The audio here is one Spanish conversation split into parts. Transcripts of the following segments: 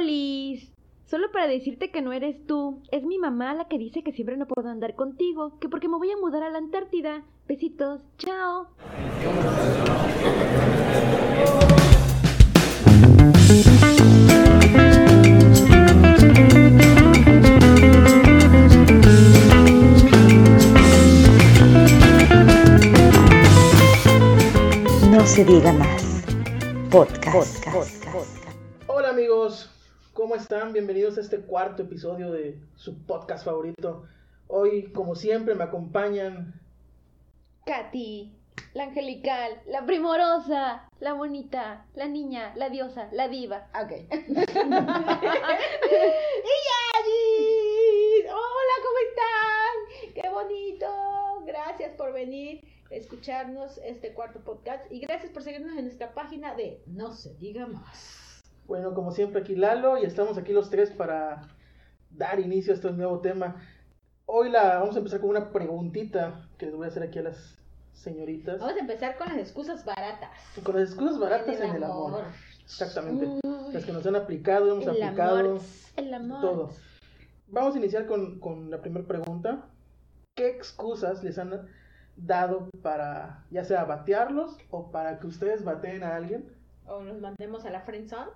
Olis. Solo para decirte que no eres tú. Es mi mamá la que dice que siempre no puedo andar contigo. Que porque me voy a mudar a la Antártida. Besitos. Chao. No se diga más. Podcast. Hola amigos, ¿cómo están? Bienvenidos a este cuarto episodio de su podcast favorito. Hoy, como siempre, me acompañan Katy. La angelical, la primorosa, la bonita, la niña, la diosa, la diva. Ok. ¡Y Hola, ¿cómo están? ¡Qué bonito! Gracias por venir a escucharnos este cuarto podcast y gracias por seguirnos en nuestra página de No se diga más. Bueno, como siempre aquí Lalo y estamos aquí los tres para dar inicio a este nuevo tema. Hoy la vamos a empezar con una preguntita que les voy a hacer aquí a las señoritas. Vamos a empezar con las excusas baratas. Con las excusas baratas en el amor. Exactamente. Las que nos han aplicado, hemos El aplicado amor. El amor. todo. Vamos a iniciar con, con la primera pregunta. ¿Qué excusas les han dado para ya sea batearlos o para que ustedes bateen a alguien? O nos mandemos a la friendzone.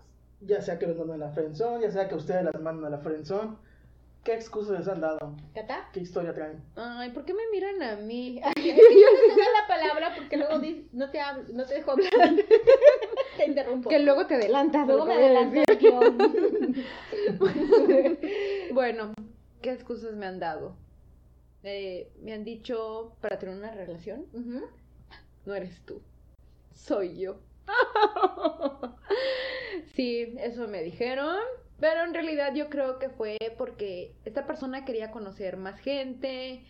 Ya sea que los manden a la friendzone, ya sea que ustedes las manden a la friendzone. ¿Qué excusas les han dado? ¿Cata? ¿Qué historia traen? Ay, ¿por qué me miran a mí? Es que yo no te doy la palabra porque luego di- no te, no te dejo hablar. te interrumpo. Que luego te adelantas. Luego me adelanto el guion. Bueno, ¿qué excusas me han dado? Eh, me han dicho para tener una relación, Ujú. no eres tú, soy yo. sí, eso me dijeron, pero en realidad yo creo que fue porque esta persona quería conocer más gente,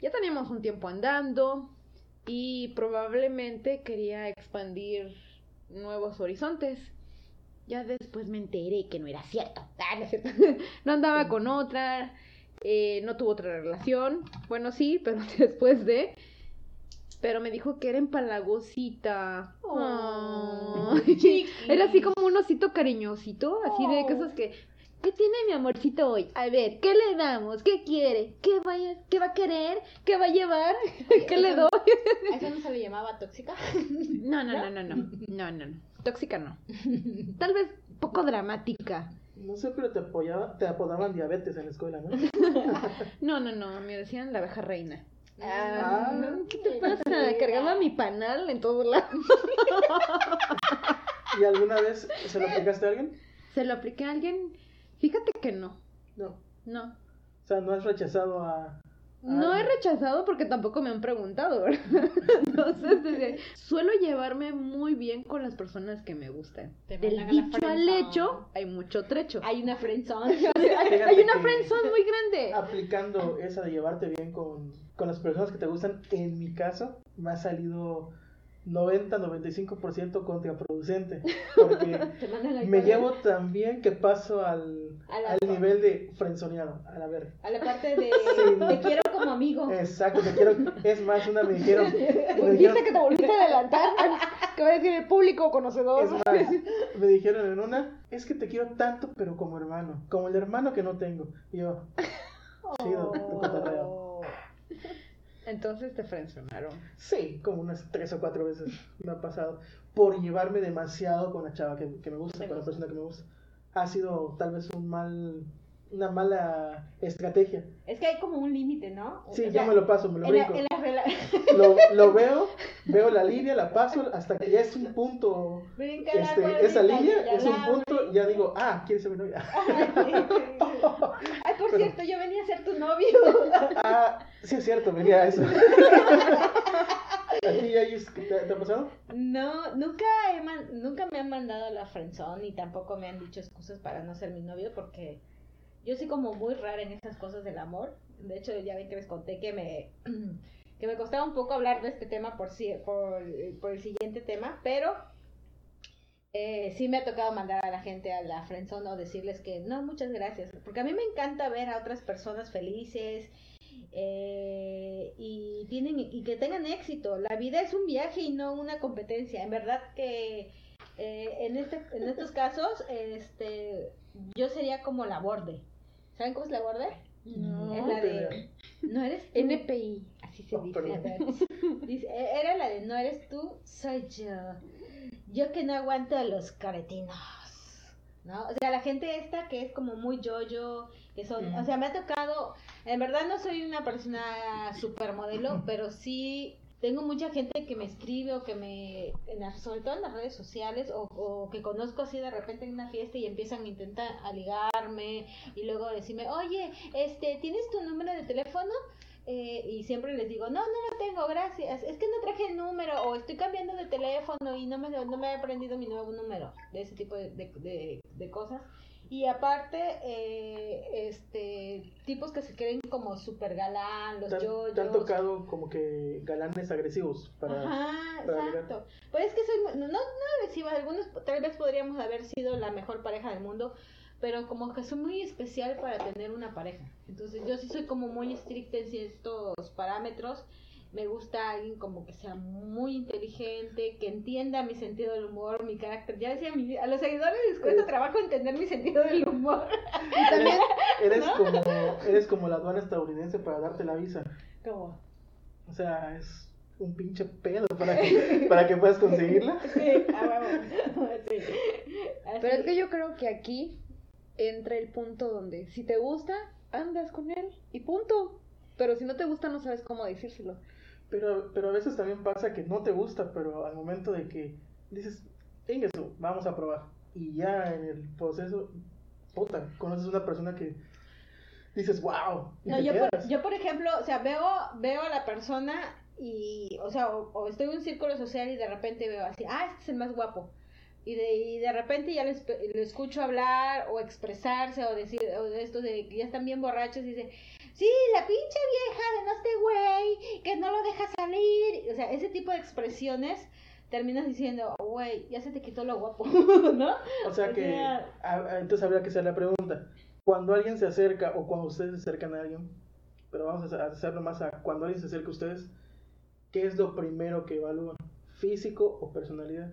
ya teníamos un tiempo andando y probablemente quería expandir nuevos horizontes. Ya después me enteré que no era cierto. Ah, no andaba con otra, eh, no tuvo otra relación. Bueno, sí, pero después de. Pero me dijo que era empalagosita. Oh. Era así como un osito cariñosito, así de Oh. cosas que. ¿Qué tiene mi amorcito hoy? A ver, ¿qué le damos? ¿Qué quiere? ¿Qué, vaya, qué va a querer? ¿Qué va a llevar? ¿Qué le doy? ¿A eso no se le llamaba tóxica? No, no, no, no, no. No, no, no. Tóxica no. Tal vez poco dramática. No sé, pero te, apoyaba, te apodaban diabetes en la escuela, ¿no? No, no, no. Me decían la abeja reina. Ah, ¿Qué te pasa? Cargaba mi panal en todos lados. ¿Y alguna vez se lo aplicaste a alguien? ¿Se lo apliqué a alguien? Fíjate que no. No. No. O sea, no has rechazado a... No he alguien? rechazado porque tampoco me han preguntado, ¿verdad? Entonces, desde- suelo llevarme muy bien con las personas que me gustan. Te Del dicho al hecho, hay mucho trecho. Hay una friendzone. Hay, hay una friendzone muy grande. aplicando esa de llevarte bien con, con las personas que te gustan, en mi caso, me ha salido 90-95% contraproducente. Porque me llevo tan bien que paso al, al nivel de frenzoneado. A la ver. A la parte de Sí. te quiero como amigo. Exacto, te quiero. Es más, una me dijeron. me ¿Viste dijeron- que te volviste a adelantar? ¿Qué va a decir el público Es conocedor? más, me dijeron en una, es que te quiero tanto, pero como hermano, como el hermano que no tengo. Y yo, chido. Oh. Entonces te frenzonaron. Sí, como unas tres o cuatro veces me ha pasado. Por llevarme demasiado con la chava que, que me gusta, Me con la gusta. persona que me gusta. Ha sido tal vez un mal, una mala estrategia. Es que hay como un límite, ¿no? Sí, O ya sea, me lo paso, me lo la, brinco. la rela- Lo, lo veo, veo la línea, la paso, hasta que ya es un punto, Brinca la este, esa y línea es un la punto, ya digo, ah, ¿quieres ser mi novia? Ay, por Pero- cierto, yo venía a ser tu novio. Ah, sí es cierto, venía a eso. ¿A ti, Yayis, te, te ha pasado? No, nunca, he nunca me han mandado a la friendzone ni tampoco me han dicho excusas para no ser mi novio porque yo soy como muy rara en esas cosas del amor. De hecho, ya ven que les conté que me que me costaba un poco hablar de este tema por por, por el siguiente tema, pero eh, sí me ha tocado mandar a la gente a la friendzone o decirles que no, muchas gracias, porque a mí me encanta ver a otras personas felices eh, y tienen y que tengan éxito. La vida es un viaje y no una competencia. En verdad que eh, en este en estos casos este yo sería como la borde. ¿Saben cómo es la borde? No. es la de, no eres tú. NPI, así se Oh, dice. perdón. A ver, dice, e- era la de no eres tú, soy yo. Yo que no aguanto a los caretinos. ¿No? O sea, la gente esta que es como muy yo-yo, que son, Mm. o sea, me ha tocado, en verdad no soy una persona supermodelo, pero sí tengo mucha gente que me escribe o que me, en sobre todo en las redes sociales, o, o que conozco así de repente en una fiesta y empiezan a intentar a ligarme y luego decirme, oye, este, ¿tienes tu número de teléfono? Eh, y siempre les digo, no, no lo tengo, gracias. Es que no traje el número o estoy cambiando de teléfono y no me, no me he aprendido mi nuevo número. De ese tipo de, de, de- de cosas. Y aparte, eh, tipos que se creen como super galán, los ¿Te, han- yo te han tocado como que galanes agresivos para... Ajá, para exacto. Pues es que soy no, no agresiva, algunos tal vez podríamos haber sido la mejor pareja del mundo, pero como que soy muy especial para tener una pareja. Entonces yo sí soy como muy estricta en ciertos parámetros. Me gusta alguien como que sea muy inteligente, que entienda mi sentido del humor, mi carácter. Ya decía, a los seguidores les cuesta trabajo entender mi sentido del humor. Y también, Eres ¿No? como eres como la aduana estadounidense para darte la visa. Como, O sea, es un pinche pedo para que, para que puedas conseguirla. sí, ah, vamos. Sí. pero es que yo creo que aquí entra el punto donde si te gusta, andas con él y punto. Pero si no te gusta, no sabes cómo decírselo. Pero, pero a veces también pasa que no te gusta, pero al momento de que dices, venga eso, vamos a probar. Y ya en el proceso, puta, conoces una persona que dices, wow. y No, te yo quedas. por, yo por ejemplo, o sea, veo, veo a la persona y, o sea, o, o estoy en un círculo social y de repente veo así, ah, este es el más guapo. Y de, y de repente ya le escucho hablar o expresarse o decir, o de estos de que ya están bien borrachos y dice, sí, la pinche vieja de no este güey, que no lo deja salir. O sea, ese tipo de expresiones terminas diciendo, güey, ya se te quitó lo guapo, ¿no? O sea o que, sea- a- a- entonces habría que hacer la pregunta. Cuando alguien se acerca o cuando ustedes se acercan a alguien, pero vamos a hacerlo más a cuando alguien se acerca a ustedes, ¿qué es lo primero que evalúan? ¿Físico o personalidad?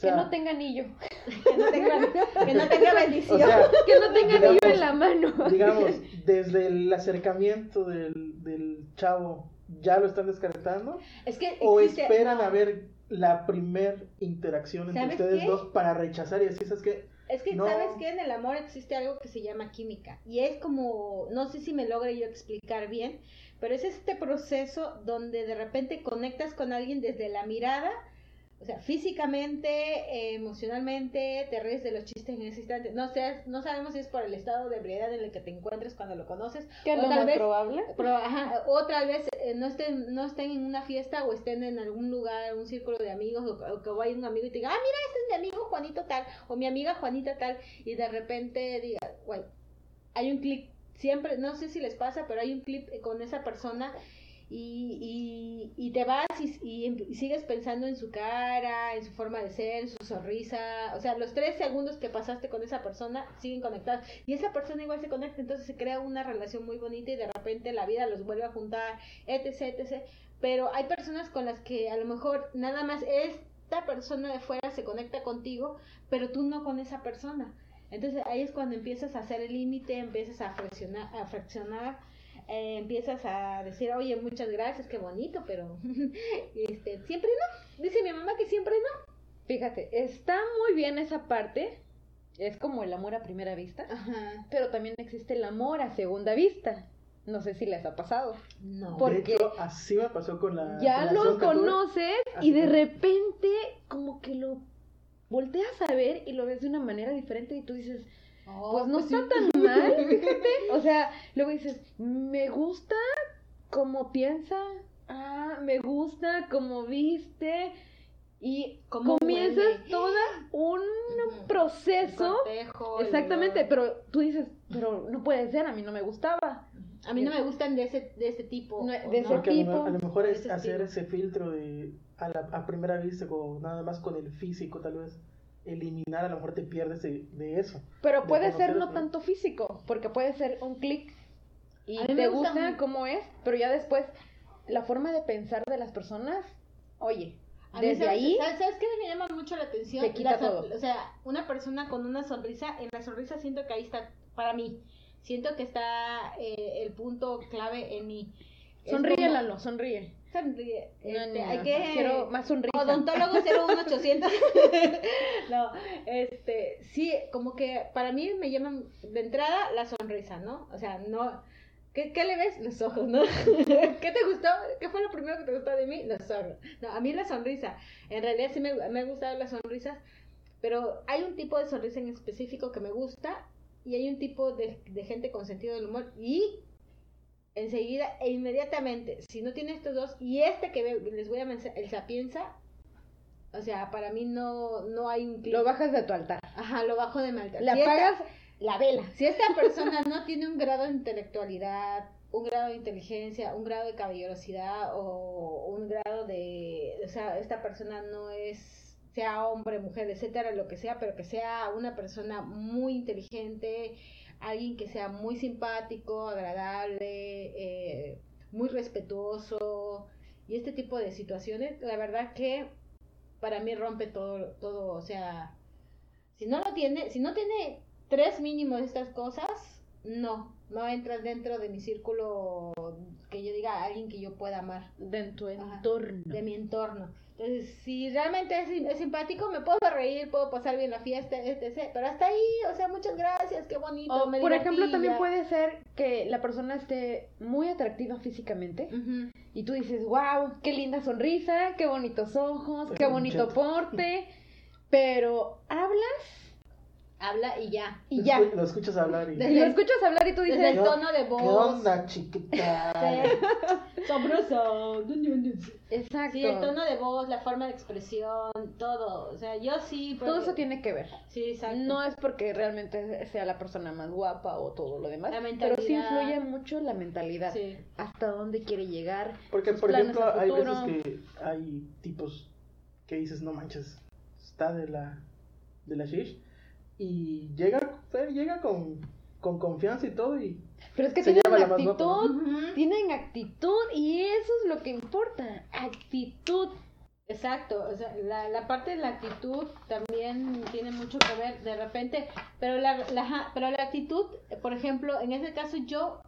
O sea, que no tenga anillo. Que no tenga, que no tenga o bendición. sea, Que no tenga anillo en la mano. digamos, desde el acercamiento del, del chavo, ¿ya lo están descartando? es que ¿O existe- esperan no. a ver la primer interacción entre ¿Sabes ustedes qué? dos para rechazar y decir, ¿sabes qué? Es que, No. ¿sabes qué? En el amor existe algo que se llama química. Y es como, no sé si me logre yo explicar bien, pero es este proceso donde de repente conectas con alguien desde la mirada, o sea, físicamente, eh, emocionalmente, te ríes de los chistes en ese instante. No sé, no sabemos si es por el estado de ebriedad en el que te encuentres cuando lo conoces. Que es lo más vez- probable. Pero, ajá, o tal vez eh, no estén no estén en una fiesta o estén en algún lugar, un círculo de amigos, o, o que vaya un amigo y te diga, ah, mira, este es mi amigo Juanito tal, o mi amiga Juanita tal, y de repente diga, güey, hay un clip, siempre, no sé si les pasa, pero hay un clip con esa persona y, y, y te vas y, y- sigues pensando en su cara, en su forma de ser, en su sonrisa, o sea, los tres segundos que pasaste con esa persona siguen conectados y esa persona igual se conecta, entonces se crea una relación muy bonita y de repente la vida los vuelve a juntar, etc, etc. Pero hay personas con las que a lo mejor nada más esta persona de fuera se conecta contigo, pero tú no con esa persona. Entonces ahí es cuando empiezas a hacer el límite, empiezas a fraccionar, a fraccionar eh, empiezas a decir, oye, muchas gracias, qué bonito, pero este, siempre no. Dice mi mamá que siempre no. Fíjate, está muy bien esa parte. Es como el amor a primera vista. Ajá. Pero también existe el amor a segunda vista. No sé si les ha pasado. No. Por- De porque hecho, así me pasó con la Ya lo conoces Así y de repente como que lo volteas a ver y lo ves de una manera diferente y tú dices, pues no está tan mal, fíjate. O sea, luego dices, me gusta como piensa, ah, me gusta como viste. Y Cómo comienzas huele. todo un proceso. Cortejo, Exactamente, pero tú dices, pero no puede ser, a mí no me gustaba. A mí no me gustan de ese, de ese tipo. No, ¿o de ese a lo, tipo, a lo mejor es ese hacer estilo. ese filtro de a, la, a primera vista, o nada más con el físico, tal vez eliminar, a lo mejor te pierdes de, de eso. Pero de puede ser no tanto físico, porque puede ser un clic y te gusta gusta cómo es, pero ya después la forma de pensar de las personas, oye, A Desde ¿sabes- ahí ¿sabes, ¿Sabes qué me llama mucho la atención? te quita La todo. O sea, una persona con una sonrisa, en la sonrisa siento que ahí está, para mí, siento que está eh, el punto clave en mí. Sonríe, como- Lalo, sonríe. Sonríe. No, Este, no, hay no, que... Quiero más sonrisa. Odontólogo 01800. no, este, sí, como que para mí me llaman de entrada la sonrisa, ¿no? O sea, no. ¿Qué, qué le ves? Los ojos, ¿no? ¿Qué te gustó? ¿Qué fue lo primero que te gustó de mí? Los ojos. No, a mí la sonrisa. En realidad sí me, me han gustado las sonrisas, pero hay un tipo de sonrisa en específico que me gusta y hay un tipo de, de gente con sentido del humor y enseguida e inmediatamente, si no tiene estos dos, y este que les voy a mencionar, el sapienza, o sea, para mí no, no hay un. Lo bajas de tu altar. Ajá, lo bajo de malta. Le Si esta- apagas la vela. si esta persona no tiene un grado de intelectualidad, un grado de inteligencia, un grado de caballerosidad o un grado de, o sea, esta persona no es, sea hombre, mujer, etcétera, lo que sea, pero que sea una persona muy inteligente, alguien que sea muy simpático, agradable, eh, muy respetuoso y este tipo de situaciones, la verdad que para mí rompe todo, todo, o sea, si no lo tiene, si no tiene tres mínimos de estas cosas, no, no entras dentro de mi círculo que yo diga alguien que yo pueda amar, De tu Ajá. entorno. de mi entorno. Entonces, si realmente es, es simpático, me puedo reír, puedo pasar bien la fiesta, etc. Pero hasta ahí, o sea, muchas gracias, qué bonito. O, me por ejemplo, también puede ser que la persona esté muy atractiva físicamente y tú dices, wow, qué linda sonrisa, qué bonitos ojos, qué bonito porte, pero hablas Habla y ya. y ya. Lo escuchas hablar y... Y Desde- lo escuchas hablar y tú Desde dices, el tono de ¿Qué voz. onda, chiquita? Sí. Sabroso. exacto. Sí, el tono de voz, la forma de expresión, todo. O sea, yo sí. Todo eso tiene que ver. Sí, exacto. No es porque realmente sea la persona más guapa o todo lo demás, La pero sí mentalidad. influye mucho la mentalidad, Sí. hasta dónde quiere llegar. Porque, sus por planes ejemplo, hay veces que hay tipos que dices, no manches, está de la, de la shish. Y llega, Fer llega con, con confianza y todo. Y Pero es que Se tienen actitud, tienen actitud y eso es lo que importa, actitud. Exacto, o sea, la, la parte de la actitud también tiene mucho que ver de repente, pero la, la, pero la actitud, por ejemplo, en ese caso yo,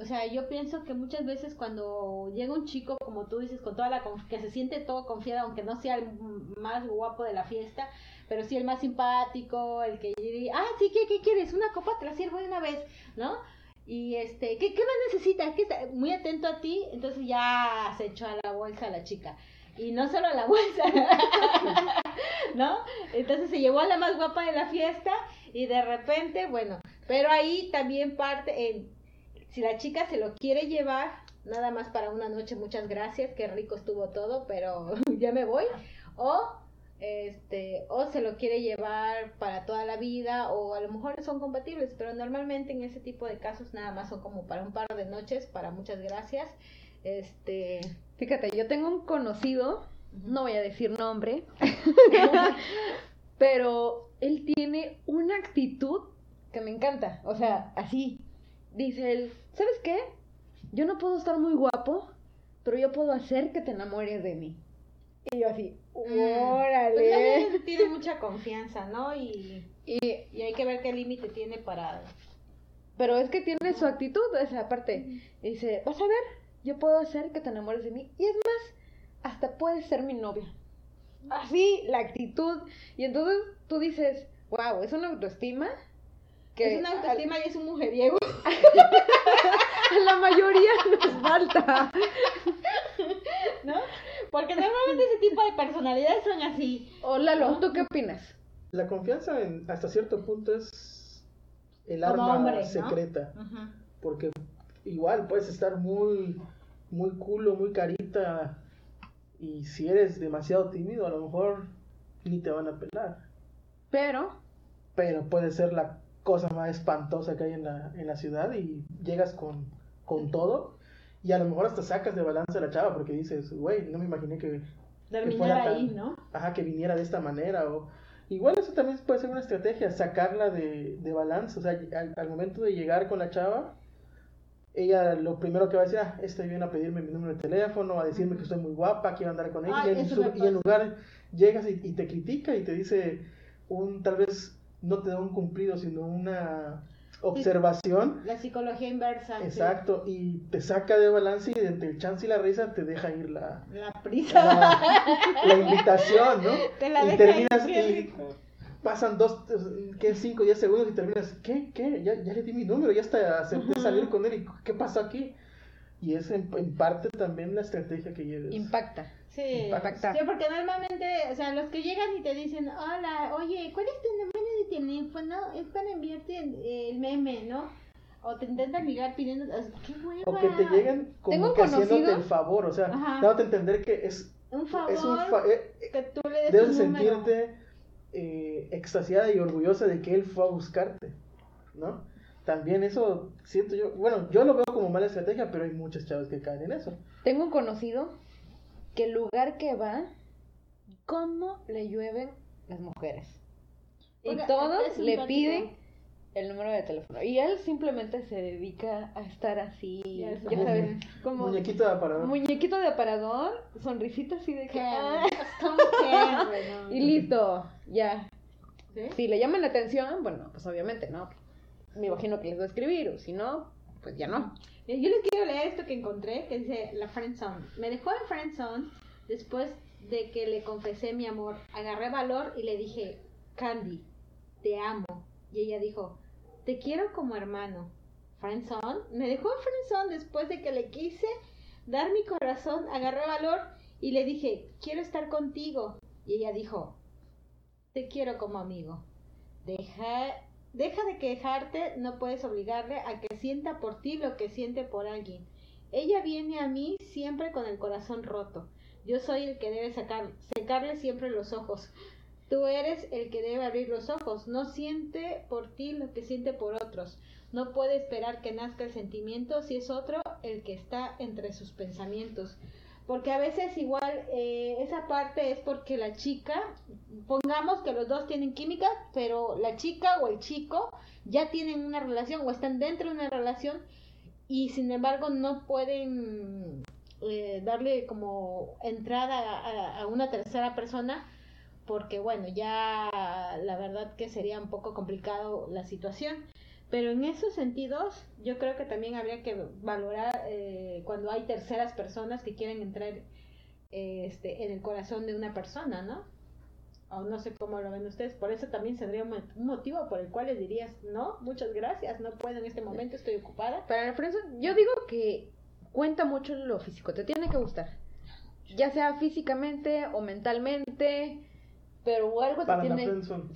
o sea, yo pienso que muchas veces cuando llega un chico, como tú dices, con toda la que se siente todo confiado, aunque no sea el más guapo de la fiesta, pero sí el más simpático, el que ah, sí, ¿qué, quieres? Una copa, sirvo de una vez, ¿no? Y este, ¿qué, qué más necesitas? Muy atento a ti, entonces ya se echó a la bolsa la chica. Y no solo a la bolsa, ¿no? Entonces se llevó a la más guapa de la fiesta y de repente, bueno, pero ahí también parte en, si la chica se lo quiere llevar, nada más para una noche, muchas gracias, qué rico estuvo todo, pero ya me voy, o este o se lo quiere llevar para toda la vida o a lo mejor son compatibles pero normalmente en ese tipo de casos nada más son como para un par de noches para muchas gracias este Fíjate, yo tengo un conocido, no voy a decir nombre, pero él tiene una actitud que me encanta, o sea, así. Dice él, ¿sabes qué? Yo no puedo estar muy guapo, pero yo puedo hacer que te enamores de mí. Y yo así, pues órale. también tiene mucha confianza no y, Y, y hay que ver qué límite tiene para pero es que tiene su actitud, esa parte. Dice, vas a ver, yo puedo hacer que te enamores de mí. Y es más, hasta puedes ser mi novia. Así, la actitud. Y entonces tú dices, wow, es una autoestima. Que es una autoestima y es un mujeriego la mayoría nos falta. ¿no? porque normalmente ese tipo de personalidades son así Hola, Lalo, ¿tú qué opinas? La confianza en- hasta cierto punto es el Como arma hombre, ¿no? secreta. Porque igual puedes estar muy, muy culo, muy carita. Y si eres demasiado tímido, a lo mejor ni te van a pelar. Pero, Pero puede ser la cosa más espantosa que hay en la, en la ciudad y llegas con, con todo. Y a lo mejor hasta sacas de balance a la chava porque dices, güey, no me imaginé que, terminar fuera tan- ahí no ajá, que viniera de esta manera. O, igual eso también puede ser una estrategia, sacarla de, de balance. O sea, al, al momento de llegar con la chava, ella lo primero que va a decir, ah, este viene a pedirme mi número de teléfono, a decirme que estoy muy guapa, quiero andar con ella, Ay, y, en su- y lugar llegas y, y te critica y te dice un, tal vez no te da un cumplido, sino una observación, La psicología inversa. sí. exacto, y te saca de balance y entre el chance y la risa te deja ir la, La prisa. la, la invitación, ¿no? Te la y deja ir, terminas qué y pasan dos, ¿qué? Cinco, diez segundos y terminas, ¿qué? ¿Qué? Ya, ya le di mi número, ya hasta acepté salir con él y ¿qué pasó aquí? Y es en, en parte también la estrategia que lleves. Impacta. Sí, Impacta. sí, porque normalmente, o sea, los que llegan y te dicen, hola, oye, ¿cuál es tu número de teléfono? Es para enviarte el, el meme, ¿no? O te intentan ligar pidiendo, qué hueva. O que te lleguen como que haciéndote el favor, o sea, Ajá. dándote a entender que es, Un favor, es un fa- eh, que tú le des debes sentirte eh, extasiada y orgullosa de que él fue a buscarte, ¿no? También eso siento yo, bueno, yo lo veo como mala estrategia, pero hay muchas chavas que caen en eso. Tengo un conocido que el lugar que va, cómo le llueven las mujeres. Y Oiga, todos le piden el número de teléfono. Y él simplemente se dedica a estar así, Ya ya, sabes. como Muñequito de aparador. muñequito de aparador, sonrisita así de que... "Ah", y listo, ya. ¿sí? Si le llaman la atención, bueno, pues obviamente, ¿no? Me imagino que les va a escribir, o si no, pues ya no. Eh, Yo les quiero leer esto que encontré, que dice la friendzone. Me dejó en friendzone después de que le confesé mi amor. Agarré valor y le dije, Candy, te amo. Y ella dijo, te quiero como hermano. Friendzone. Me dejó en friendzone después de que le quise dar mi corazón. Agarré valor y le dije, quiero estar contigo. Y ella dijo, te quiero como amigo. Deja, deja de quejarte, no puedes obligarle a que sienta por ti lo que siente por alguien. Ella viene a mí siempre con el corazón roto. Yo soy el que debe secarle siempre los ojos. Tú eres el que debe abrir los ojos. No siente por ti lo que siente por otros. No puede esperar que nazca el sentimiento si es otro el que está entre sus pensamientos. Porque a veces igual eh, esa parte es porque la chica, pongamos que los dos tienen química, pero la chica o el chico ya tienen una relación o están dentro de una relación y sin embargo no pueden eh, darle como entrada a, a una tercera persona porque bueno, ya la verdad que sería un poco complicado la situación. Pero en esos sentidos, yo creo que también habría que valorar eh, cuando hay terceras personas que quieren entrar eh, este, en el corazón de una persona, ¿no? O no sé cómo lo ven ustedes. Por eso también sería un motivo por el cual les dirías, no, muchas gracias, no puedo en este momento, estoy ocupada. Para la friendzone, yo digo que cuenta mucho lo físico, te tiene que gustar. Ya sea físicamente o mentalmente, pero algo te Para tiene...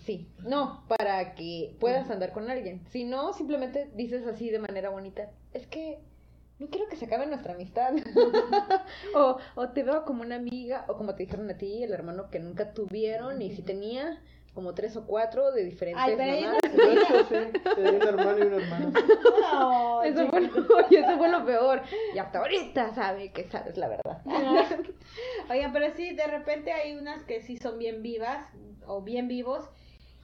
Sí, no, para que puedas andar con alguien. Si no, simplemente dices así de manera bonita, es que no quiero que se acabe nuestra amistad. o, o te veo como una amiga, o como te dijeron a ti, el hermano que nunca tuvieron, y si tenía como tres o cuatro de diferentes Ay, pero ahí mamás. De hecho, sí, te doy un hermano y una hermana. No, Eso fue, lo, eso fue lo peor. Y hasta ahorita sabe que sabes la verdad. Oigan, pero sí, de repente hay unas que sí son bien vivas o bien vivos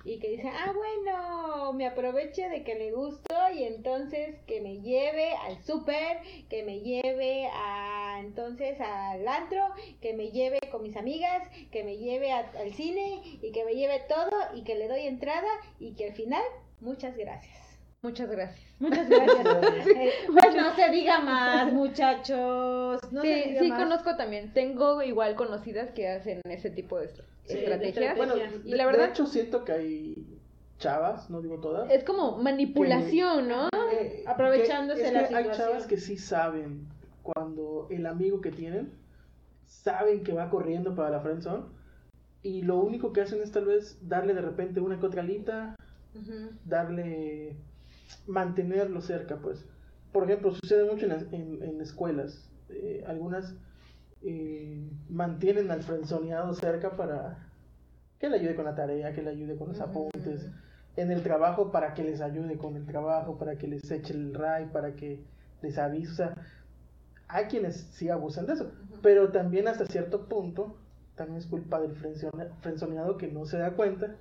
y que dicen, ah, bueno, me aproveche de que le gusto y entonces que me lleve al súper, que me lleve a, entonces al antro, que me lleve con mis amigas, que me lleve al cine y que me lleve todo y que le doy entrada y que al final, muchas gracias. Muchas gracias. Muchas gracias. Eh, pues no se diga más, muchachos. No se sí, diga sí más. conozco también. Tengo igual conocidas que hacen ese tipo de estra- Sí, de estrategias. Bueno, Y de, la verdad- de hecho siento que hay chavas, no digo todas. Es como manipulación, ¿no? eh, aprovechándose que- es la que Hay situación. chavas que sí saben cuando el amigo que tienen saben que va corriendo para la friendzone y lo único que hacen es tal vez darle de repente una que otra alita, Ujú. darle mantenerlo cerca, pues. Por ejemplo, sucede mucho en, las- en- en escuelas. Eh, algunas eh, mantienen al frenzoneado cerca para que le ayude con la tarea, que le ayude con los apuntes. En el trabajo para que les ayude con el trabajo, para que les eche el ray, para que les avise. O sea, hay quienes sí abusan de eso. Pero también hasta cierto punto, también es culpa del frenzone- frenzoneado que no se da cuenta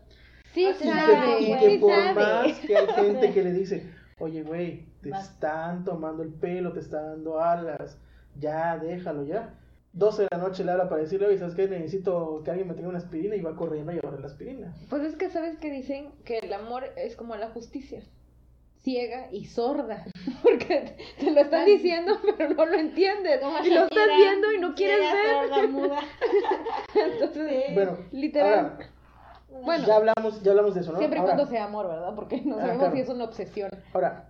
Sí, O sea, y sabe, que, y que sí por sabe. más que hay gente que le dice, Oye, güey, te Vas. están tomando el pelo, te están dando alas. Ya, déjalo, ya. 12 de la noche le habla para decirle, oye, ¿sabes qué? Necesito que alguien me traiga una aspirina y va corriendo a llevarle la aspirina. Pues es que sabes que dicen que el amor es como la justicia. Ciega y sorda. Porque te lo están diciendo, pero no lo entiendes. Como Y lo estás viendo y no quieres ciega, ver. sorda, muda. Entonces, Sí. Bueno, literal. ahora, bueno, ya hablamos, ya hablamos de eso, ¿no? siempre y cuando sea amor, ¿verdad? Porque no Ah, sabemos claro. si es una obsesión. Ahora,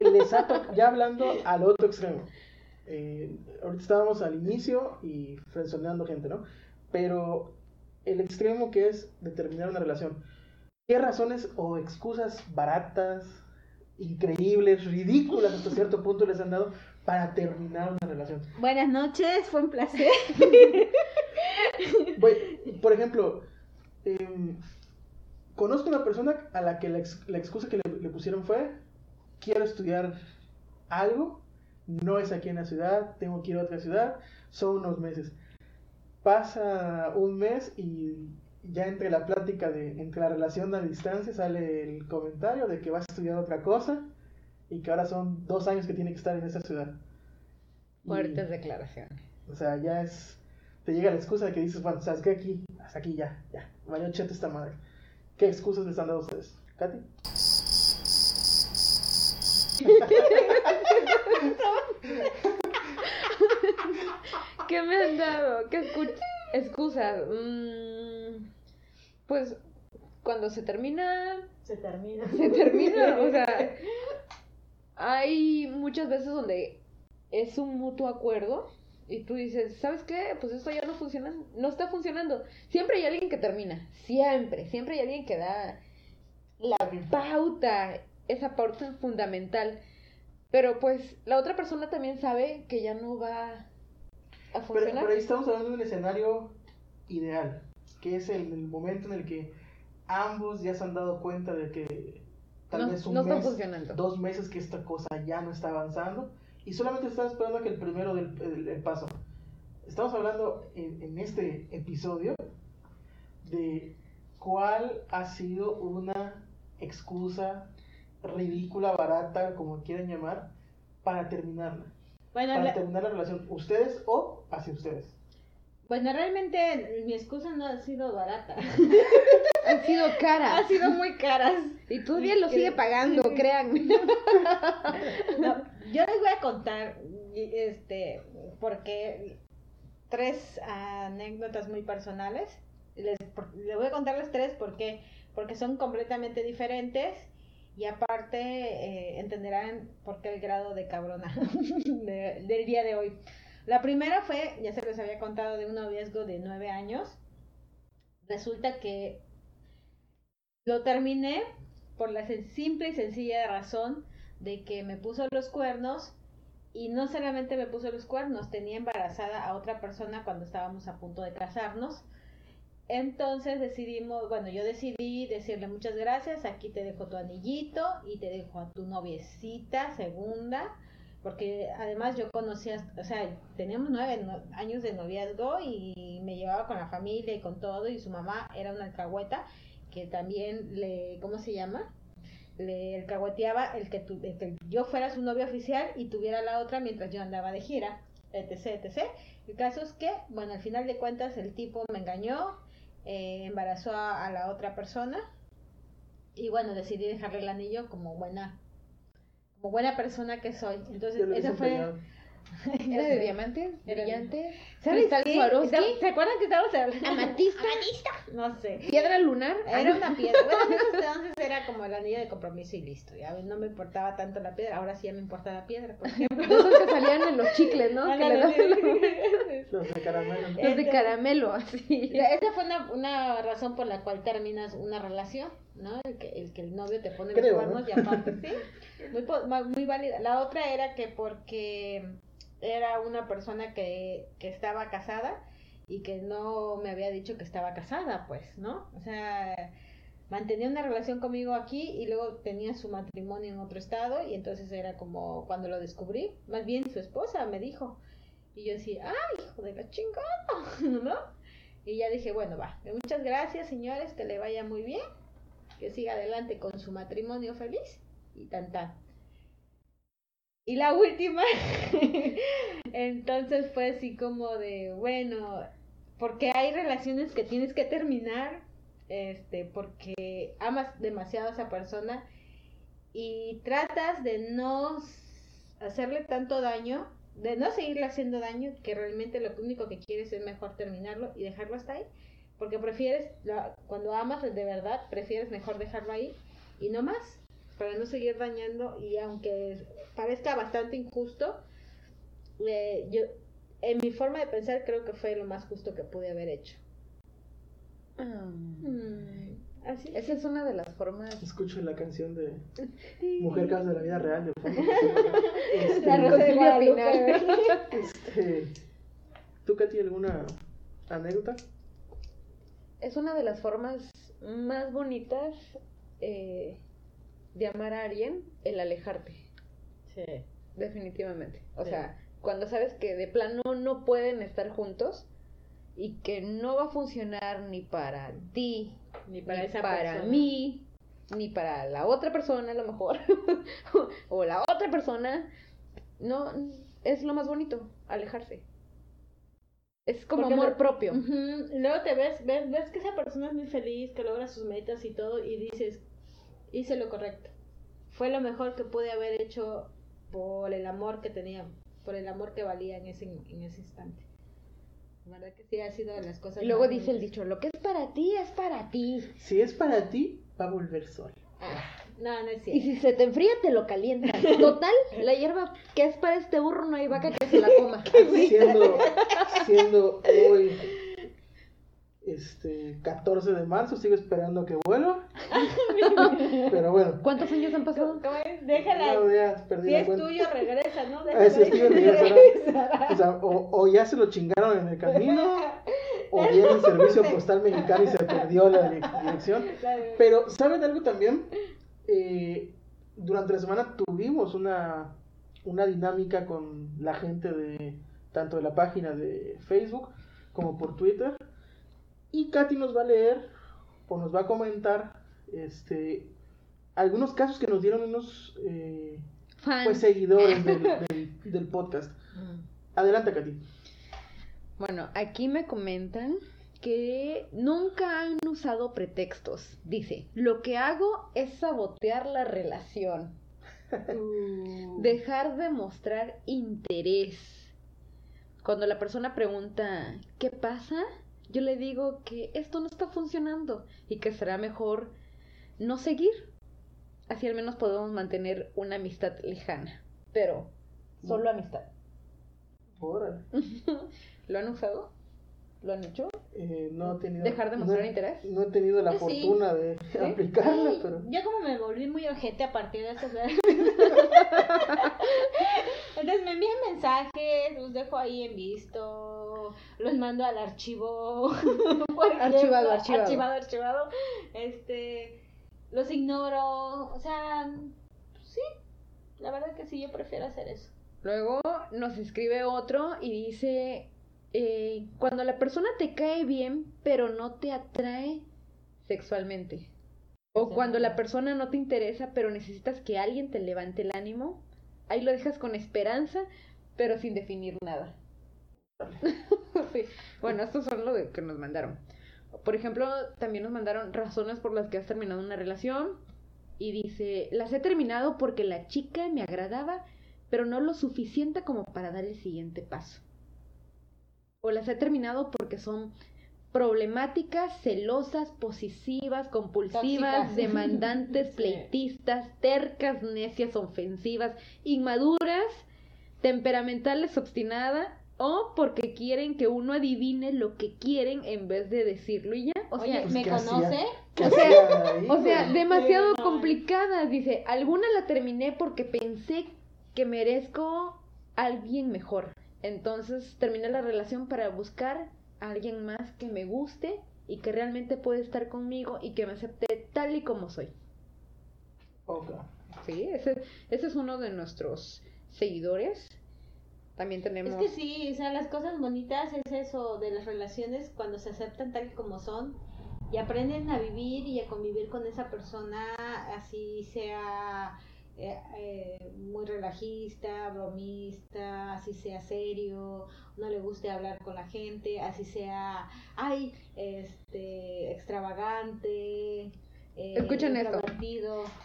les ha ya hablando al otro extremo. Eh, ahorita estábamos al inicio y frenzoneando gente, ¿no? Pero el extremo que es determinar una relación. ¿Qué razones o excusas baratas, increíbles, ridículas hasta cierto punto les han dado para terminar una relación? Buenas noches, fue un placer. Por ejemplo, em, conozco una persona a la que la, ex- la excusa que le, le pusieron fue, quiero estudiar algo, no es aquí en la ciudad, tengo que ir a otra ciudad, son unos meses. Pasa un mes y ya entre la plática de, entre la relación a distancia sale el comentario de que va a estudiar otra cosa y que ahora son dos años que tiene que estar en esa ciudad. Y- Fuertes declaraciones. o sea, ya es. Te llega la excusa de que dices, bueno, ¿sabes qué? Aquí, hasta aquí ya, ya. Vaya cheto esta madre. ¿Qué excusas les han dado a ustedes? ¿Katy? ¿Qué me han dado? ¿Qué excusas? Mm, pues cuando se termina, Se termina. se termina. O sea, hay muchas veces donde es un mutuo acuerdo y tú dices, ¿sabes qué? Pues esto ya no funciona, no está funcionando. Siempre hay alguien que termina, siempre, siempre hay alguien que da la pauta, esa pauta fundamental. Pero pues la otra persona también sabe que ya no va a Pero, funcionar. pero ahí estamos hablando de un escenario ideal, que es el, el momento en el que ambos ya se han dado cuenta de que tal No- vez un no mes, dos meses que esta cosa ya no está avanzando y solamente están esperando a que el primero del el- el paso. Estamos hablando en, en este episodio de cuál ha sido una excusa ridícula, barata, como quieran llamar, para terminarla. Bueno, Para la- terminar la relación, ustedes o hacia ustedes. bueno, realmente mi excusa no ha sido barata. Han sido caras. ha sido muy caras. Y todavía lo sigue pagando, créanme. No, yo les voy a contar, este, porque tres anécdotas muy personales. Les, les voy a contarles tres porque, porque son completamente diferentes y aparte eh, entenderán por qué el grado de cabrona de- del día de hoy. La primera fue, ya se les había contado, de un noviazgo de nueve años. Resulta que lo terminé por la simple y sencilla razón de que me puso los cuernos y no solamente me puso los cuernos, tenía embarazada a otra persona cuando estábamos a punto de casarnos. Entonces decidimos, bueno, yo decidí decirle muchas gracias, aquí te dejo tu anillito y te dejo a tu noviecita segunda, porque además yo conocía, o sea, teníamos nueve años de noviazgo y me llevaba con la familia y con todo y su mamá era una alcahueta que también le, ¿cómo se llama? Le alcahueteaba el que, tu- el que yo fuera su novio oficial y tuviera la otra mientras yo andaba de gira, etc, etc. El caso es que, bueno, al final de cuentas el tipo me engañó, eh, embarazó a, a la otra persona y bueno, decidí dejarle el anillo como buena como buena persona que soy. Entonces, hice fue... ¿Era de de- ¿Brillante? ¿Sabes ¿Cristal qué? Swarovski? ¿Se acuerdan que estábamos hablando? ¿Amatista? No sé. ¿Piedra lunar? Era una piedra. Bueno, en esos entonces era como el anillo de compromiso y listo. Ya no me importaba tanto la piedra. Ahora sí ya me importa la piedra, por ejemplo. Esos que salían en los chicles, ¿no? Que le daban los, Los de caramelo. los de caramelo, así. Esa fue una, una razón por la cual terminas una relación, ¿no? El que el, que el novio te pone Creo, los cuernos ¿no? y aparte, sí. Muy, muy válida. La otra era que porque era una persona que, que estaba casada y que no me había dicho que estaba casada, pues, ¿no? O sea, mantenía una relación conmigo aquí y luego tenía su matrimonio en otro estado y entonces era como cuando lo descubrí, más bien su esposa me dijo. Y yo decía, ¡ay, hijo de la chingada! ¿No? Y ya dije, bueno, va, muchas gracias, señores, que le vaya muy bien, que siga adelante con su matrimonio feliz y tan tan. Y la última, entonces fue así como de, bueno, porque hay relaciones que tienes que terminar, este, porque amas demasiado a esa persona y tratas de no hacerle tanto daño, de no seguirle haciendo daño, que realmente lo único que quieres es mejor terminarlo y dejarlo hasta ahí, porque prefieres, cuando amas de verdad, prefieres mejor dejarlo ahí y no más, para no seguir dañando y aunque parezca bastante injusto, eh, yo, en mi forma de pensar creo que fue lo más justo que pude haber hecho. Ah. Mm, así Esa es una de las formas. Escucho la canción de Mujer Casos de la Vida Real de fondo. Este, La Rosa de Guadalupe. Este, ¿Tú, Katy, alguna anécdota? Es una de las formas más bonitas eh, de amar a alguien, el alejarte, Sí. definitivamente. O Sí. sea, cuando sabes que de plano no pueden estar juntos y que no va a funcionar ni para ti, Ni para ni esa para persona. mí, ni para la otra persona a lo mejor, o la otra persona, no, es lo más bonito, alejarse. Es como Porque amor lo- propio. Luego te ves, ves, ves que esa persona es muy feliz, que logra sus metas y todo, y dices, hice lo correcto. Fue lo mejor que pude haber hecho por el amor que tenía, por el amor que valía en ese, en ese instante. La verdad que sí ha sido de las cosas. Y luego dice el dicho, lo que es para ti es para ti. Si es para ti, va a volver sol. Ah, no, no es Y cierto. si se te enfría, te lo calientas. Total, la hierba que es para este burro no hay vaca que se la coma. Siendo, siendo hoy este 14 de marzo, sigo esperando que vuelva. Pero bueno, ¿Cuántos años han pasado? Déjala. no, ya perdí si es cuenta. tuyo, regresa, ¿no? Si es tuyo, regresa, O, sea, o, o ya se lo chingaron en el camino, o viene el servicio postal mexicano y se perdió la di- dirección. Pero, ¿saben algo también? Eh, durante la semana tuvimos una, una dinámica con la gente de tanto de la página de Facebook como por Twitter. Y Katy nos va a leer o nos va a comentar este algunos casos que nos dieron unos eh, pues seguidores del, del- del podcast. Adelante, Katy. Bueno, aquí me comentan que nunca han usado pretextos. Dice, lo que hago es sabotear la relación, Uh. dejar de mostrar interés. Cuando la persona pregunta, ¿qué pasa? Yo le digo que esto no está funcionando y que será mejor no seguir. Así al menos podemos mantener una amistad lejana, pero solo amistad. Órale. ¿Lo han usado? ¿Lo han hecho? Eh, no he tenido, ¿Dejar de mostrar no interés? No he tenido la Yo sí. fortuna de aplicarla, Sí, pero... Yo como me volví muy ojete a partir de eso. Entonces me envían mensajes, los dejo ahí en visto, los mando al archivo. Archivado, archivado. Archivado, archivado. Este, los ignoro. O sea, sí, la verdad que sí, yo prefiero hacer eso. Luego nos escribe otro y dice, eh, cuando la persona te cae bien, pero no te atrae sexualmente. O cuando la persona no te interesa, pero necesitas que alguien te levante el ánimo. Ahí lo dejas con esperanza, pero sin definir nada. Bueno, estos son lo de que nos mandaron. Por ejemplo, también nos mandaron razones por las que has terminado una relación. Y dice, las he terminado porque la chica me agradaba, pero no lo suficiente como para dar el siguiente paso. O las he terminado porque son problemáticas, celosas, posesivas, compulsivas, Tóxicas. demandantes, Sí. pleitistas, tercas, necias, ofensivas, inmaduras, temperamentales, obstinadas, o porque quieren que uno adivine lo que quieren en vez de decirlo y ya. O sea, Oye, ¿me ¿qué hacía? conoce? ¿Qué O sea, ahí, o sea, demasiado complicadas. Dice, alguna la terminé porque pensé que merezco a alguien mejor. Entonces terminé la relación para buscar alguien más que me guste y que realmente puede estar conmigo y que me acepte tal y como soy. Ok. Sí, ese, ese es uno de nuestros seguidores. También tenemos... Es que sí, o sea, las cosas bonitas es eso de las relaciones cuando se aceptan tal y como son y aprenden a vivir y a convivir con esa persona, así sea eh, eh, muy relajista, bromista, así sea serio, no le guste hablar con la gente, así sea, ay, este, extravagante. Eh, Escuchen esto.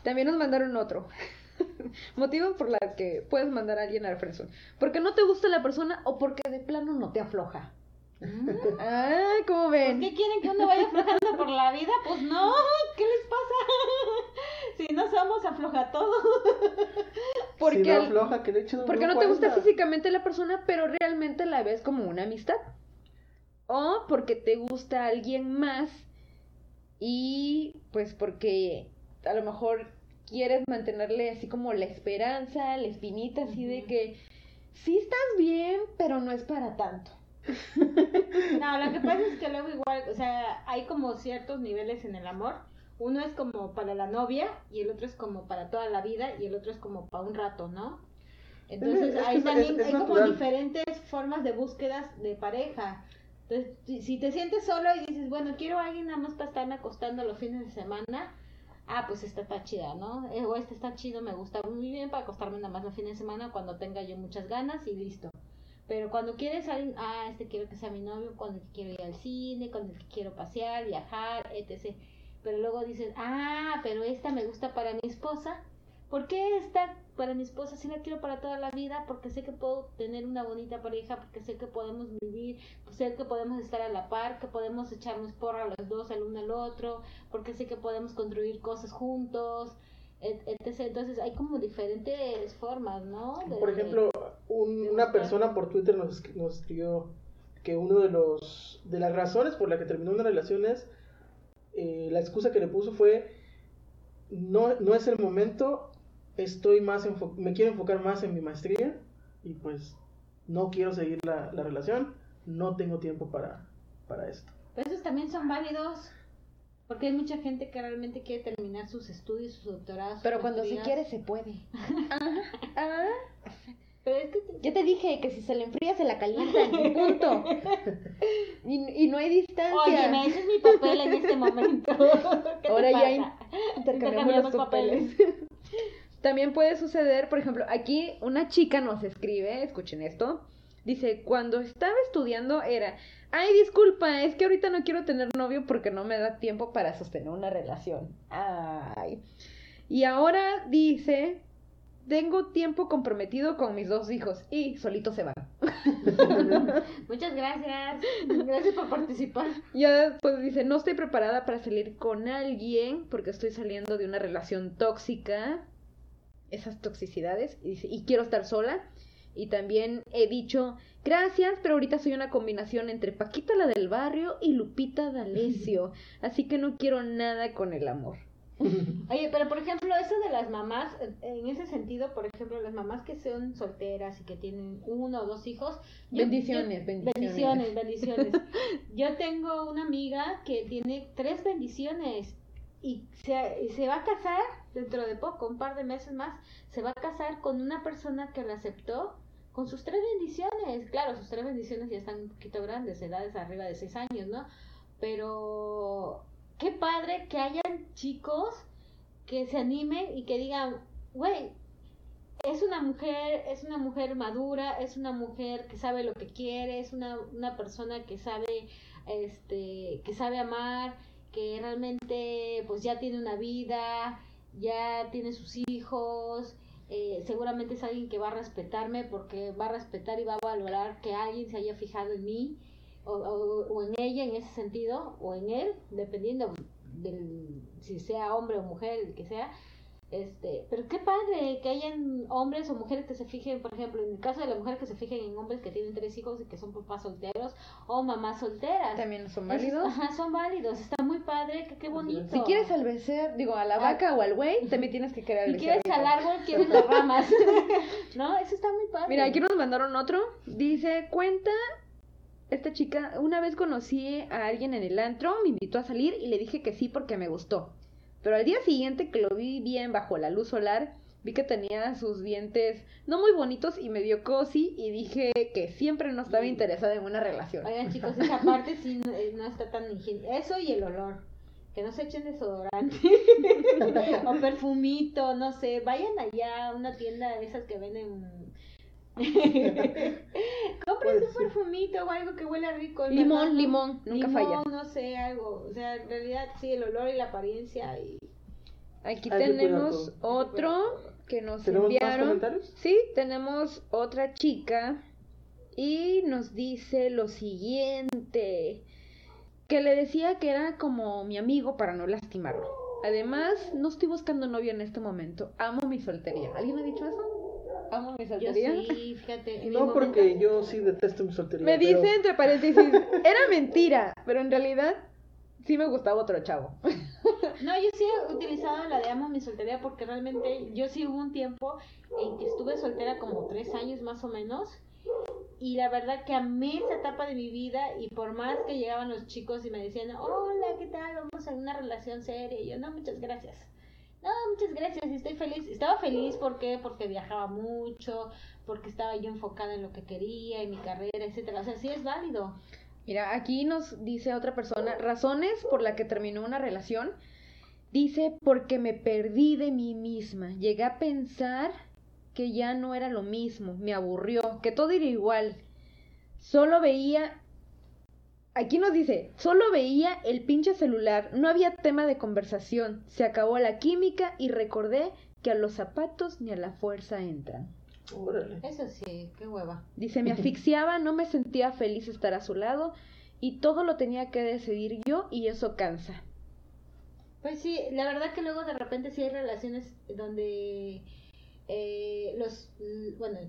También nos mandaron otro. Motivos por los que puedes mandar a alguien al friendzone. Porque no te gusta la persona o porque de plano no te afloja. Ay, ¿cómo ven? ¿Qué quieren que uno vaya aflojando por la vida? Pues no, ¿qué les pasa? Si no somos afloja todo. Porque, si no al- afloja, que le echen un porque no te gusta esta. físicamente la persona, pero realmente la ves como una amistad. O porque te gusta alguien más y pues porque a lo mejor quieres mantenerle así como la esperanza, la espinita así de que sí estás bien, pero no es para tanto. No, lo que pasa es que luego igual, o sea, hay como ciertos niveles en el amor. Uno es como para la novia y el otro es como para toda la vida y el otro es como para un rato, ¿no? Entonces Es ahí es- también es hay como diferentes formas de búsquedas de pareja. Entonces, si- te sientes solo y dices, bueno, quiero a alguien nada más para estarme acostando los fines de semana, ah, pues esta está chida, ¿no? Eh, O este está chido, me gusta muy bien para acostarme nada más los fines de semana cuando tenga yo muchas ganas y listo. Pero cuando quieres alguien, ah, este quiero que sea mi novio, con el que quiero ir al cine, con el que quiero pasear, viajar, etc. Pero luego dices, ah, pero esta me gusta para mi esposa. ¿Por qué esta para mi esposa sí la quiero para toda la vida? Porque sé que puedo tener una bonita pareja, porque sé que podemos vivir, sé que podemos estar a la par, que podemos echarnos porra los dos el uno al otro, porque sé que podemos construir cosas juntos, et- etc. Entonces hay como diferentes formas, ¿no? De- Por ejemplo, un- una persona por Twitter nos, nos escribió que uno de los de las razones por la que terminó una relación es eh, la excusa que le puso fue no, no es el momento, estoy más me quiero enfocar más en mi maestría y pues no quiero seguir la, la relación, no tengo tiempo para, para esto. Pero esos también son válidos. Porque hay mucha gente que realmente quiere terminar sus estudios, sus doctorados. sus Pero cuando se quiere se puede. Ah, ah. Pero es que te- Ya te dije que si se le enfría se la calienta, y punto. Y, y no hay distancia. Oye, ese es mi papel en este momento. ¿Qué te Ahora ya pasa? in- intercambiamos Intercambiamos los papeles. También puede suceder, por ejemplo, aquí una chica nos escribe, escuchen esto, dice, cuando estaba estudiando era, ay, disculpa, es que ahorita no quiero tener novio porque no me da tiempo para sostener una relación. Ay. Y ahora dice, tengo tiempo comprometido con mis dos hijos y solito se van. Muchas gracias. Gracias por participar. Ya después dice, no estoy preparada para salir con alguien porque estoy saliendo de una relación tóxica, esas toxicidades, y, dice, y quiero estar sola. Y también he dicho, gracias, pero ahorita soy una combinación entre Paquita la del barrio y Lupita D'Alessio, así que no quiero nada con el amor. Oye, pero por ejemplo, eso de las mamás, en ese sentido, por ejemplo, las mamás que son solteras y que tienen uno o dos hijos. yo- Bendiciones, yo- bendiciones. Bendiciones, bendiciones. Yo tengo una amiga que tiene tres bendiciones y se, y se va a casar dentro de poco, un par de meses más, se va a casar con una persona que la aceptó con sus tres bendiciones. Claro, sus tres bendiciones ya están un poquito grandes, edades arriba de seis años, ¿no? Pero qué padre que hayan chicos que se animen y que digan, güey, es una mujer, es una mujer madura, es una mujer que sabe lo que quiere, es una, una persona que sabe, este, que sabe amar, que realmente pues ya tiene una vida, ya tiene sus hijos, eh, seguramente es alguien que va a respetarme porque va a respetar y va a valorar que alguien se haya fijado en mí o, o, o en ella en ese sentido o en él, dependiendo del si sea hombre o mujer, el que sea. Este, pero qué padre que hayan hombres o mujeres que se fijen, por ejemplo, en el caso de las mujeres que se fijen en hombres que tienen tres hijos y que son papás solteros o mamás solteras. También son válidos. Ajá, son válidos, está muy padre, que qué bonito. Si quieres al becer, digo, a la Ah. vaca o al güey, también tienes que querer al Si quieres al árbol, quieres las ramas. no, eso está muy padre. Mira, aquí nos mandaron otro. Dice, cuenta, esta chica, una vez conocí a alguien en el antro, me invitó a salir y le dije que sí porque me gustó. Pero al día siguiente que lo vi bien bajo la luz solar, vi que tenía sus dientes no muy bonitos y me dio cosi y dije que siempre no estaba interesada en una relación. Oigan chicos, esa parte sí no, eh, no está tan higiénica. Eso y el olor. que no se echen desodorante o perfumito, no sé, vayan allá a una tienda de esas que venden Compren un perfumito o algo que huela rico. Limón, limón, nunca Limón, falla. no sé, algo. O sea, en realidad sí, el olor y la apariencia. Y... Aquí cuidar tenemos otro que nos ¿Tenemos más enviaron. comentarios? Sí, tenemos otra chica y nos dice lo siguiente, que le decía que era como mi amigo para no lastimarlo. Además, no estoy buscando novio en este momento, amo mi soltería. ¿Alguien ha dicho eso? Amo mi Yo soltería. sí, fíjate. en No, porque momento- yo sí detesto mi soltería. Me pero- dice entre paréntesis, era mentira, pero en realidad sí me gustaba otro chavo. No, yo sí he utilizado la de amo mi soltería porque realmente yo sí hubo un tiempo en que estuve soltera como tres años más o menos y la verdad que amé esa etapa de mi vida y por más que llegaban los chicos y me decían, hola, ¿qué tal? Vamos a una relación seria. Y yo, no, muchas gracias. No, muchas gracias, estoy feliz. Estaba feliz, ¿por qué? Porque viajaba mucho, porque estaba yo enfocada en lo que quería, en mi carrera, etcétera. O sea, sí es válido. Mira, aquí nos dice otra persona, razones por la que terminó una relación. Dice, porque me perdí de mí misma. Llegué a pensar que ya no era lo mismo, me aburrió, que todo era igual. Solo veía... Aquí nos dice, solo veía el pinche celular, no había tema de conversación, se acabó la química y recordé que a los zapatos ni a la fuerza entran. Órale. Eso sí, qué hueva. Dice, me asfixiaba, no me sentía feliz estar a su lado y todo lo tenía que decidir yo y eso cansa. Pues sí, la verdad que luego de repente sí hay relaciones donde eh, los, bueno,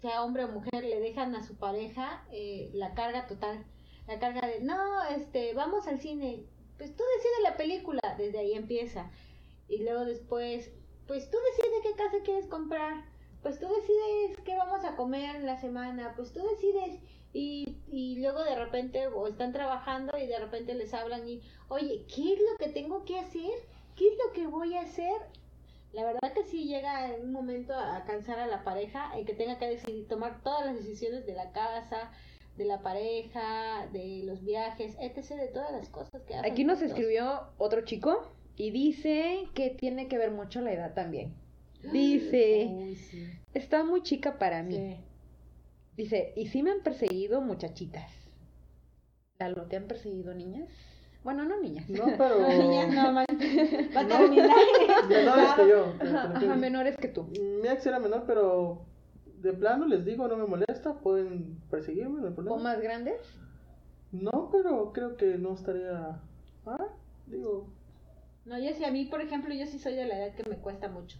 sea hombre o mujer, le dejan a su pareja eh, la carga total, la carga de, no, este, vamos al cine, pues tú decides la película, desde ahí empieza. Y luego después, pues tú decides qué casa quieres comprar, pues tú decides qué vamos a comer en la semana, pues tú decides. Y, y luego de repente o están trabajando y de repente les hablan y, oye, ¿qué es lo que tengo que hacer? ¿Qué es lo que voy a hacer? La verdad que sí llega en un momento a cansar a la pareja y que tenga que decidir tomar todas las decisiones de la casa, de la pareja, de los viajes, etc. de todas las cosas que hacen. Aquí nos juntos. escribió otro chico y dice que tiene que ver mucho la edad también. Dice, Uy, sí. está muy chica para mí. Sí. Dice, y sí me han perseguido muchachitas. ¿Lalo, te han perseguido niñas? Bueno, no niñas. No, pero. Niñas, no, man- va a No. terminar. Menores que yo. ajá, menores que tú. Mi ex era menor, pero de plano les digo, no me molesta, pueden perseguirme, no hay problema. ¿O más grandes? No, pero creo que no estaría. Ah, digo. No, yo sí, a mí, por ejemplo, yo sí soy de la edad que me cuesta mucho.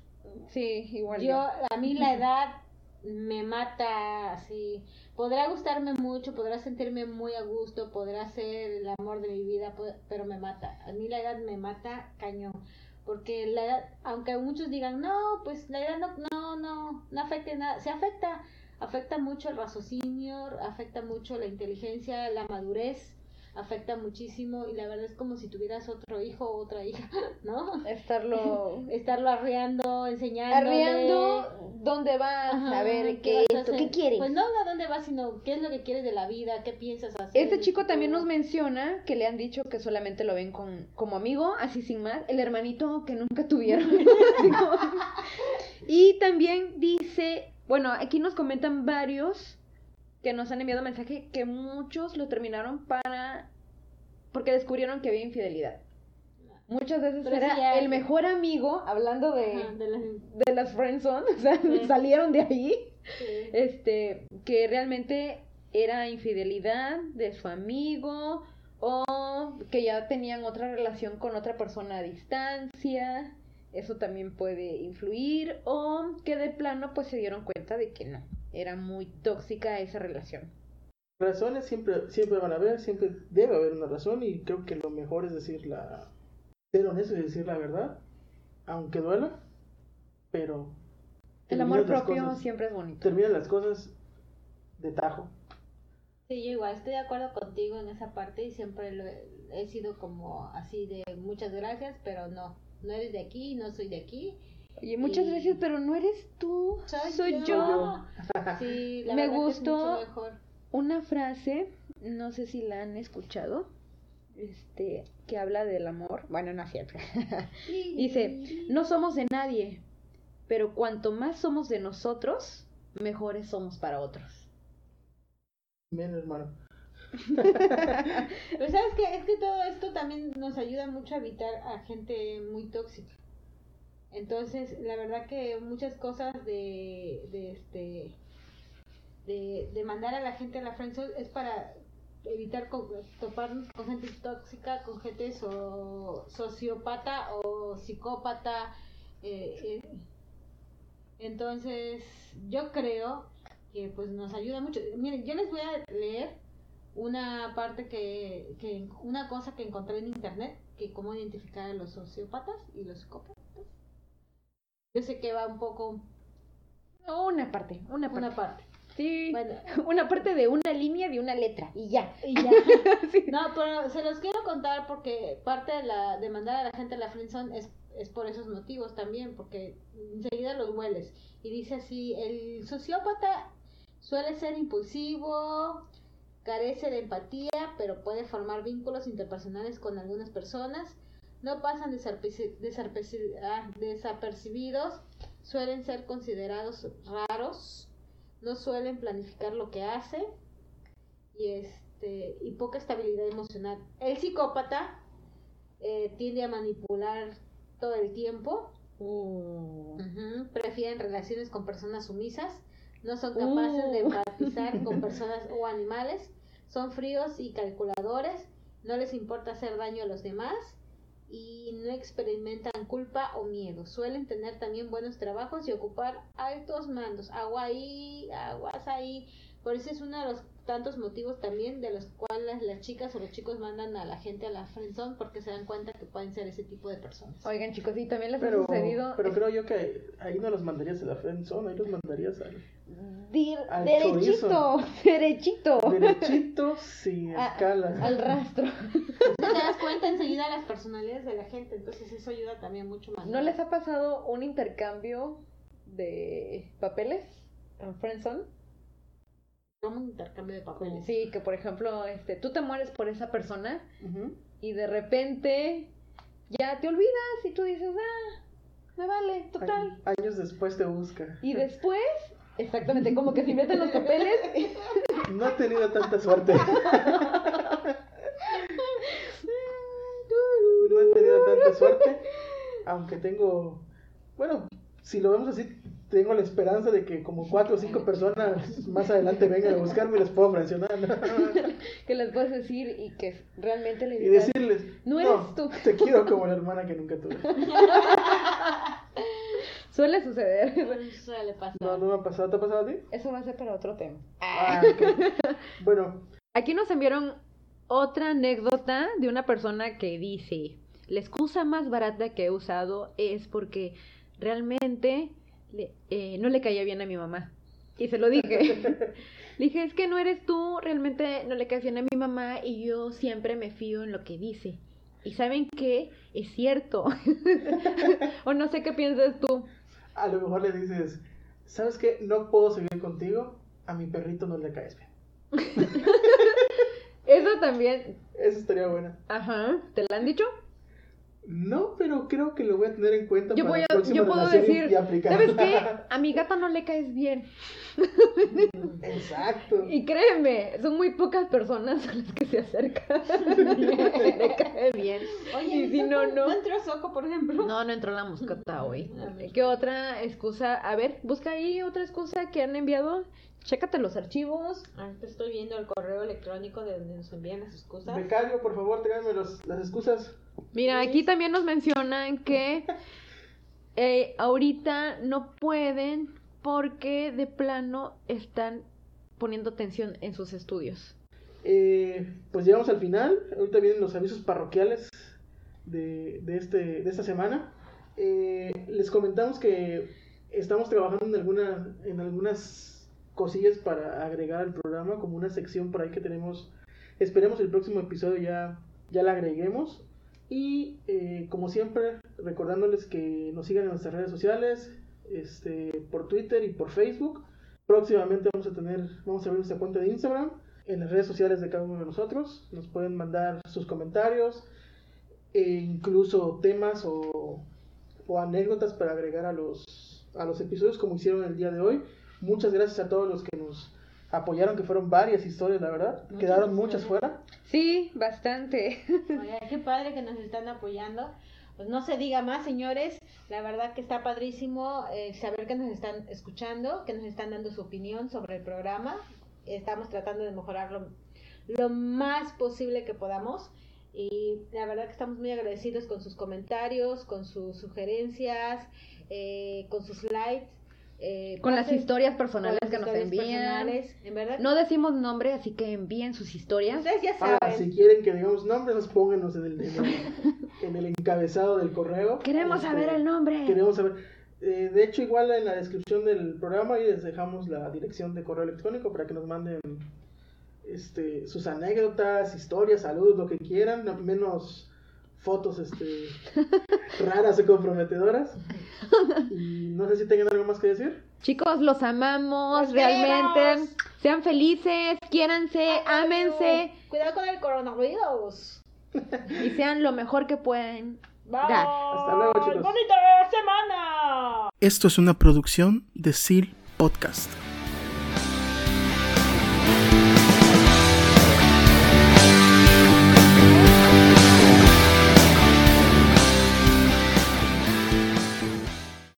Sí, igual. Yo, a mí la edad me mata así. Podrá gustarme mucho, podrá sentirme muy a gusto, podrá ser el amor de mi vida, pero me mata. A mí la edad me mata cañón. Porque la edad, aunque muchos digan, no, pues la edad no, no, no, no afecta nada. Se afecta, afecta mucho el raciocinio, afecta mucho la inteligencia, la madurez, afecta muchísimo. Y la verdad es como si tuvieras otro hijo o otra hija, ¿no? Estarlo Estarlo arreando, enseñándole. arreando dónde vas, Ajá, a ver qué, a esto, qué quieres. Pues no a dónde vas, sino qué es lo que quieres de la vida, qué piensas hacer. Este chico también nos menciona que le han dicho que solamente lo ven con, como amigo, así sin más, el hermanito que nunca tuvieron. Y también dice, bueno, aquí nos comentan varios que nos han enviado mensaje que muchos lo terminaron para porque descubrieron que había infidelidad. Muchas veces Pero era el mejor amigo, hablando de, Ajá, de la- de las friendzone, o sea, Sí. salieron de ahí sí. este, que realmente era infidelidad de su amigo o que ya tenían otra relación con otra persona a distancia, eso también puede influir o que de plano pues se dieron cuenta de que no, era muy tóxica esa relación. Razones siempre, siempre van a haber, siempre debe haber una razón y creo que lo mejor es decir la, ser honesto y decir la verdad, aunque duela, pero El amor propio cosas- siempre es bonito. termina las cosas de tajo. Sí, yo igual estoy de acuerdo contigo en esa parte y siempre lo he, he sido como así de muchas gracias, pero no, no eres de aquí, no soy de aquí. Oye, muchas y- gracias, pero no eres tú, soy, yo. Sí, la Me verdad que es gustó. mucho mejor. Una frase, no sé si la han escuchado, este, que habla del amor. Bueno, no es cierto. Dice, no somos de nadie, pero cuanto más somos de nosotros, mejores somos para otros. Bien, hermano. Pero sabes que es que todo esto también nos ayuda mucho a evitar a gente muy tóxica. Entonces, la verdad que muchas cosas de, este de, mandar a la gente a la friendzone es para evitar co- toparnos con gente tóxica, con gente so- sociópata o psicópata. eh, eh. Entonces, yo creo que pues nos ayuda mucho. Miren, yo les voy a leer una parte que, que una cosa que encontré en internet, que cómo identificar a los sociópatas y los psicópatas. Yo sé que va un poco Una parte, una parte. una parte. Sí, Bueno, una parte de una línea de una letra y ya. y ya. Sí. No, pero se los quiero contar porque parte de la de mandar a la gente a la friendzone es es por esos motivos también, porque enseguida los hueles. Y dice así, el sociópata suele ser impulsivo, carece de empatía, pero puede formar vínculos interpersonales con algunas personas, no pasan ah, desapercibidos, suelen ser considerados raros, no suelen planificar lo que hace y este y poca estabilidad emocional. El psicópata eh, tiende a manipular todo el tiempo, Uh, Ujú, prefieren relaciones con personas sumisas, no son capaces de Uh. empatizar con personas o animales, son fríos y calculadores, no les importa hacer daño a los demás y no experimentan culpa o miedo. Suelen tener también buenos trabajos y ocupar altos mandos. Agua ahí, aguas ahí. Por eso es uno de los tantos motivos también de los cuales las chicas o los chicos mandan a la gente a la friendzone porque se dan cuenta que pueden ser ese tipo de personas. Oigan, chicos, y también les Pero, ha sucedido. pero creo yo que ahí no los mandarías a la friendzone, ahí los mandarías al Dir- al derechito, derechito. derechito sin A- escalas. Al rastro. te das enseguida las personalidades de la gente, entonces eso ayuda también mucho más. ¿No les ha pasado un intercambio de papeles en Friendzone? Como un intercambio de papeles. Sí, que por ejemplo, este, tú te mueres por esa persona y de repente ya te olvidas y tú dices, ah, me vale, total. Ay- Años después te busca. Y después, exactamente, como que si meten los papeles, No he tenido tanta suerte. No he tenido tanta suerte. Aunque tengo. Bueno, si lo vemos así, tengo la esperanza de que como cuatro o cinco personas más adelante vengan a buscarme y les puedo mencionar. que les puedes decir y que realmente le Y decirles: No eres tú". Te quiero como la hermana que nunca tuve. suele suceder. Eso suele pasar. No, no me ha pasado. ¿Te ha pasado a ti? Eso va a ser para otro tema. Ah. Bueno, Aquí nos enviaron otra anécdota de una persona que dice, la excusa más barata que he usado es porque realmente le- eh, no le caía bien a mi mamá. Y se lo dije. Le dije, es que no eres tú, realmente no le caes bien a mi mamá y yo siempre me fío en lo que dice. Y saben qué, es cierto. o no sé qué piensas tú. a lo mejor le dices: ¿Sabes qué? No puedo seguir contigo. A mi perrito no le caes bien. Eso también, Eso estaría buena. ajá, ¿te lo han dicho? No, pero creo que lo voy a tener en cuenta Yo, para voy la a- próxima yo puedo decir, y. ¿sabes qué? A mi gata no le caes bien. Exacto. Y créeme, son muy pocas personas a las que se acercan. le cae bien. Oye, y si no, no. ¿No entró Soco, por ejemplo? No, no entró la moscata hoy. ¿Qué otra excusa? A ver, busca ahí otra excusa que han enviado. Chécate los archivos. Ahorita estoy viendo el correo electrónico de donde nos envían las excusas. Becario, por favor, tráigame los, las excusas. Mira, aquí también nos mencionan que eh, ahorita no pueden porque de plano están poniendo atención en sus estudios. Eh, pues llegamos al final. Ahorita vienen los avisos parroquiales de, de, este, de esta semana. Eh, les comentamos que estamos trabajando en, alguna, en algunas cosillas para agregar al programa, como una sección por ahí que tenemos. Esperemos el próximo episodio ya, ya la agreguemos. Y eh, como siempre, recordándoles que nos sigan en nuestras redes sociales, este, por Twitter y por Facebook. Próximamente vamos a tener, vamos a abrir nuestra cuenta de Instagram. en las redes sociales de cada uno de nosotros. Nos pueden mandar sus comentarios, e incluso temas o, o anécdotas para agregar a los, a los episodios como hicieron el día de hoy. Muchas gracias a todos los que nos apoyaron, que fueron varias historias, la verdad. Muchas Quedaron gracias. muchas fuera. Sí, bastante. Oiga, qué padre que nos están apoyando. Pues no se diga más, señores. La verdad que está padrísimo eh, saber que nos están escuchando, que nos están dando su opinión sobre el programa. Estamos tratando de mejorarlo lo más posible que podamos. Y la verdad que estamos muy agradecidos con sus comentarios, con sus sugerencias, eh, con sus likes. Eh, Con las historias personales que nos envían. personales. En verdad, No decimos nombre, así que envíen sus historias. ustedes ya saben. Si quieren que digamos nombres, nos pónganos en el, en el, en el encabezado del correo. Queremos Este, saber el nombre. Queremos saber. eh, de hecho, igual en la descripción del programa ahí les dejamos la dirección de correo electrónico para que nos manden este, sus anécdotas, historias, saludos, lo que quieran, no- menos fotos este, raras o comprometedoras. Y no sé si tengan algo más que decir. Chicos, los amamos, Los realmente. queremos. Sean felices, quiéranse, ámense Cuidado con el coronavirus. y sean lo mejor que pueden. Bye. Hasta luego, chicos. ¡Bonita semana! Esto es una producción de SEAL Podcast.